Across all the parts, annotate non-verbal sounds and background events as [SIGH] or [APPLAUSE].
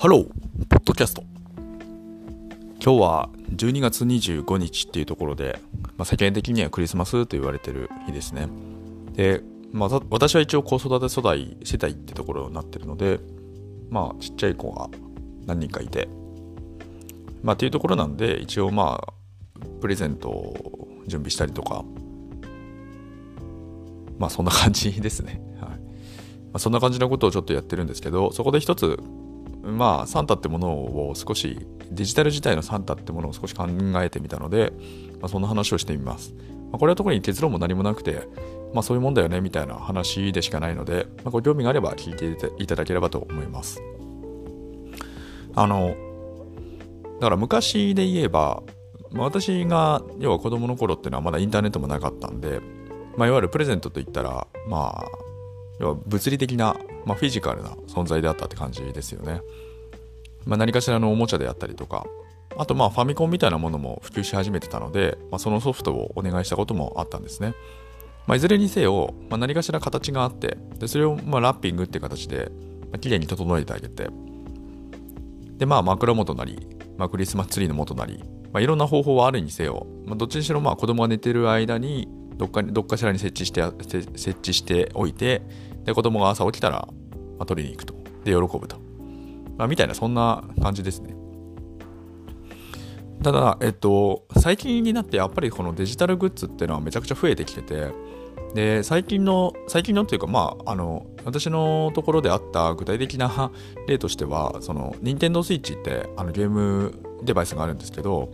ハロー、ポッドキャスト。今日は12月25日っていうところで、まあ、世間的にはクリスマスと言われてる日ですね。で、まあ、私は一応子育て世代世帯ってところになってるので、まあ、ちっちゃい子が何人かいて、まあ、っていうところなんで、一応まあ、プレゼントを準備したりとか、まあ、そんな感じですね。はいまあ、そんな感じのことをちょっとやってるんですけど、そこで一つまあサンタってものを少しデジタル自体のサンタってものを少し考えてみたので、まあ、そんな話をしてみます、まあ、これは特に結論も何もなくてまあそういうもんだよねみたいな話でしかないので、まあ、ご興味があれば聞いていただければと思います。あのだから昔で言えば、まあ、私が要は子供の頃っていうのはまだインターネットもなかったんで、まあ、いわゆるプレゼントといったらまあ要は物理的なまあ、フィジカルな存在であったって感じですよね。まあ、何かしらのおもちゃであったりとか、あとまあファミコンみたいなものも普及し始めてたので、まあ、そのソフトをお願いしたこともあったんですね。まあ、いずれにせよ、まあ、何かしら形があって、でそれをまあラッピングって形で、まあ、綺麗に整えてあげて、で、まあ枕元なり、まあ、クリスマスツリーの元なり、まあ、いろんな方法はあるにせよ、まあ、どっちにしろまあ子供が寝てる間にどっかにどっかしらに設置して設置しておいてで子供が朝起きたらまあ、取りに行くと。で、喜ぶと。まあ、みたいな、そんな感じですね。ただ、えっと、最近になってやっぱりこのデジタルグッズっていうのはめちゃくちゃ増えてきてて、で、最近の、最近のっていうか、まあ、あの、私のところであった具体的な [LAUGHS] 例としては、その、任天堂 switch ってあのゲームデバイスがあるんですけど、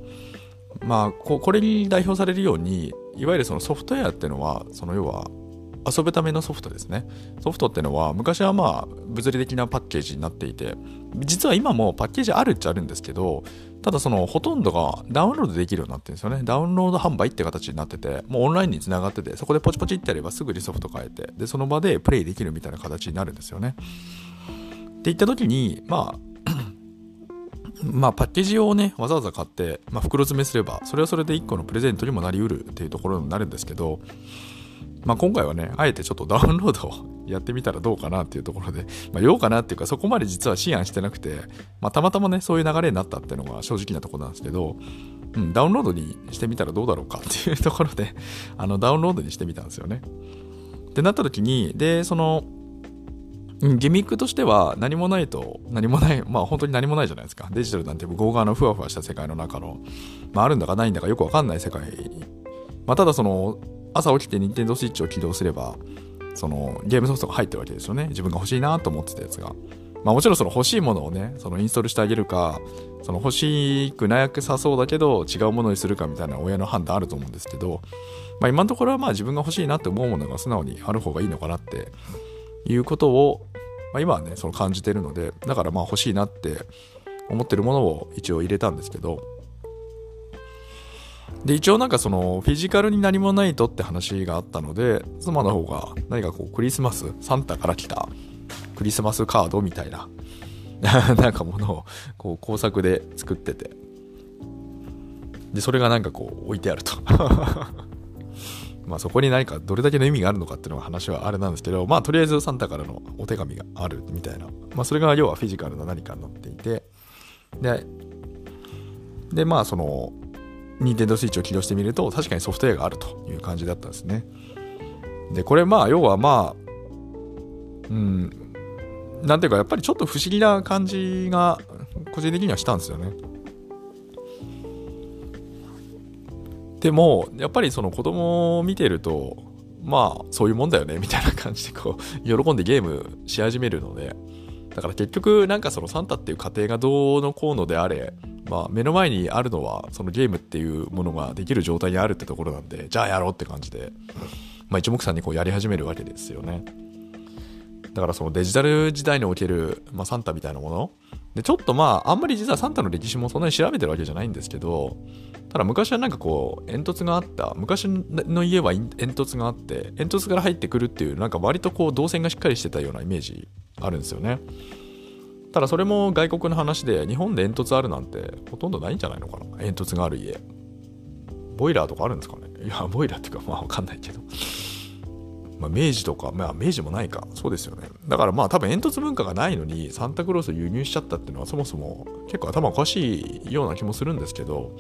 まあ、ここれに代表されるように、いわゆるそのソフトウェアっていうのは、その要は、遊ぶためのソフトですね。ソフトってのは昔はまあ物理的なパッケージになっていて、実は今もパッケージあるっちゃあるんですけど、ただそのほとんどがダウンロードできるようになってるんですよね。ダウンロード販売って形になってて、もうオンラインにつながってて、そこでポチポチってやればすぐにソフト変えて、で、その場でプレイできるみたいな形になるんですよね。って言った時に、まあ、まあ、パッケージをね、わざわざ買って、まあ、袋詰めすれば、それはそれで1個のプレゼントにもなりうるっていうところになるんですけど、まあ、今回はね、あえてちょっと [LAUGHS] ダウンロードをやってみたらどうかなっていうところで、まあ、ようかなっていうか、そこまで実は思案してなくて、まあ、たまたまね、そういう流れになったっていうのが正直なところなんですけど、うん、ダウンロードにしてみたらどうだろうかっていうところで、[LAUGHS] あの、ダウンロードにしてみたんですよね。ってなった時に、で、その、ギミックとしては何もないと何もないまあ本当に何もないじゃないですかデジタルなんて向こう側のふわふわした世界の中の、まあ、あるんだかないんだかよくわかんない世界まあただその朝起きて Nintendo Switch を起動すれば、そのゲームソフトが入ってるわけですよね。自分が欲しいなと思ってたやつが。まあもちろんその欲しいものをね、そのインストールしてあげるか、その欲しくなくさそうだけど違うものにするかみたいな親の判断あると思うんですけど、まあ今のところはまあ自分が欲しいなって思うものが素直にある方がいいのかなっていうことを、まあ今はね、その感じてるので、だからまあ欲しいなって思ってるものを一応入れたんですけど、で、一応なんかその、フィジカルに何もないとって話があったので、妻の方が何かこう、クリスマス、サンタから来たクリスマスカードみたいな、[LAUGHS] なんかものをこう工作で作ってて、で、それがなんかこう置いてあると。[LAUGHS] まあそこに何かどれだけの意味があるのかっていうのが話はあれなんですけど、まあとりあえずサンタからのお手紙があるみたいな。まあそれが要はフィジカルな何かになっていて、で、でまあその、任天堂スイッチを起動してみると確かにソフトウェアがあるという感じだったんですね。で、これまあ要はまあ、うん、なんていうかやっぱりちょっと不思議な感じが個人的にはしたんですよね。でもやっぱりその子供を見てるとまあそういうもんだよねみたいな感じでこう [LAUGHS] 喜んでゲームし始めるのでだから結局なんかそのサンタっていう過程がどうのこうのであれまあ、目の前にあるのはそのゲームっていうものができる状態にあるってところなんでじゃあやろうって感じで、まあ、一目散にこうやり始めるわけですよね。だからそのデジタル時代における、まあ、サンタみたいなもの。でちょっとまああんまり実はサンタの歴史もそんなに調べてるわけじゃないんですけどただ昔はなんかこう煙突があった。昔の家は煙突があって煙突から入ってくるっていうなんか割とこう動線がしっかりしてたようなイメージあるんですよね。ただそれも外国の話で日本で煙突あるなんてほとんどないんじゃないのかな？煙突がある家。ボイラーとかあるんですかね？[LAUGHS] いやボイラーっていうかまあわかんないけど。[LAUGHS] まあ、明治とか、まあ、明治もないか。そうですよね。だからまあ多分煙突文化がないのにサンタクロースを輸入しちゃったっていうのはそもそも結構頭おかしいような気もするんですけど、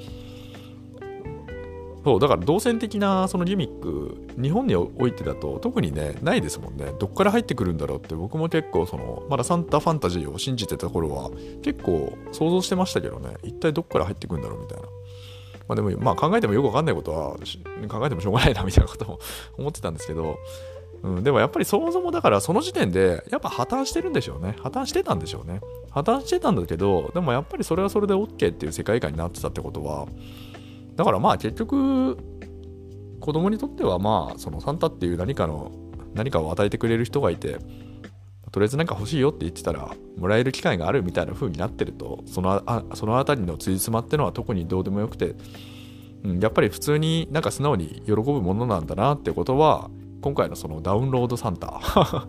そう、だから動線的なそのギミック、日本においてだと特にね、ないですもんね。どっから入ってくるんだろうって僕も結構その、まだサンタファンタジーを信じてた頃は結構想像してましたけどね、一体どっから入ってくるんだろうみたいな。まあでも、まあ考えてもよくわかんないことは考えてもしょうがないなみたいなことも [LAUGHS] 思ってたんですけど、うん、でもやっぱりそもそもだからその時点でやっぱ破綻してるんでしょうね。破綻してたんでしょうね。破綻してたんだけど、でもやっぱりそれはそれで OK っていう世界観になってたってことは、だからまあ結局子供にとってはまあそのサンタっていう何かの何かを与えてくれる人がいてとりあえず何か欲しいよって言ってたらもらえる機会があるみたいな風になってるとそのあその辺りのついつまってのは特にどうでもよくて、うん、やっぱり普通になんか素直に喜ぶものなんだなってことは今回のそのダウンロードサンタ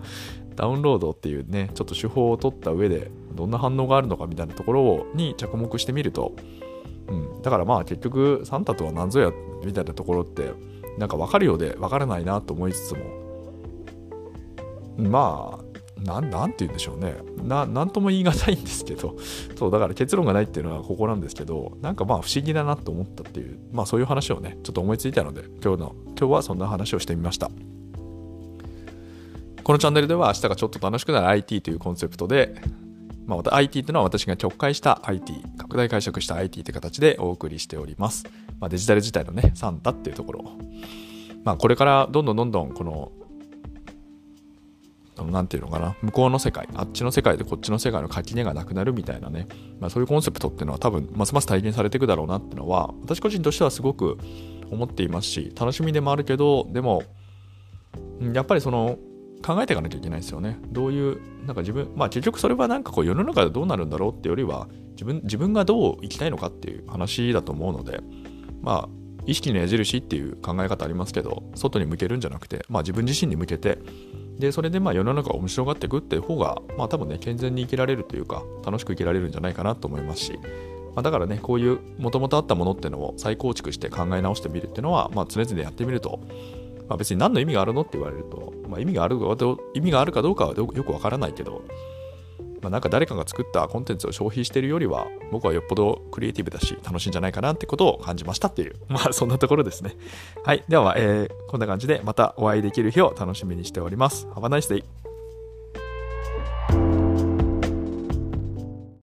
[LAUGHS] ダウンロードっていうねちょっと手法を取った上でどんな反応があるのかみたいなところに着目してみるとうん、だからまあ結局サンタとは何ぞやみたいなところってなんか分かるようで分からないなと思いつつも。まあななんて言うんでしょうね。ななんとも言い難いんですけど。[LAUGHS] そうだから結論がないっていうのはここなんですけどなんかまあ不思議だなと思ったっていうまあそういう話をねちょっと思いついたので今日の今日はそんな話をしてみました。このチャンネルでは明日がちょっと楽しくなる IT というコンセプトでまあ、IT というのは私が直解した IT、拡大解釈した IT という形でお送りしております。まあ、デジタル自体のね、サンタっていうところ。まあ、これからどんどんどんどんこの、なんていうのかな、向こうの世界、あっちの世界でこっちの世界の垣根がなくなるみたいなね、まあ、そういうコンセプトっていうのは多分、ますます体現されていくだろうなっていうのは、私個人としてはすごく思っていますし、楽しみでもあるけど、でも、やっぱりその、考えていかなきゃいけないですよね。どういう、なんか自分、まあ結局それはなんかこう世の中でどうなるんだろうってよりは、自分、自分がどう生きたいのかっていう話だと思うので、まあ、意識の矢印っていう考え方ありますけど、外に向けるんじゃなくて、まあ自分自身に向けて、で、それでまあ世の中を面白がっていくっていう方が、まあ多分ね、健全に生きられるというか、楽しく生きられるんじゃないかなと思いますし、まあ、だからね、こういうもともとあったものっていうのを再構築して考え直してみるっていうのは、まあ常々やってみると、まあ、別に何の意味があるのって言われると、まあ、意味がある意味があるかどうかはよくわからないけど、まあ、なんか誰かが作ったコンテンツを消費してるよりは僕はよっぽどクリエイティブだし楽しいんじゃないかなってことを感じましたっていう。まあそんなところですね。はい。では、えー、こんな感じでまたお会いできる日を楽しみにしております。Have a nice day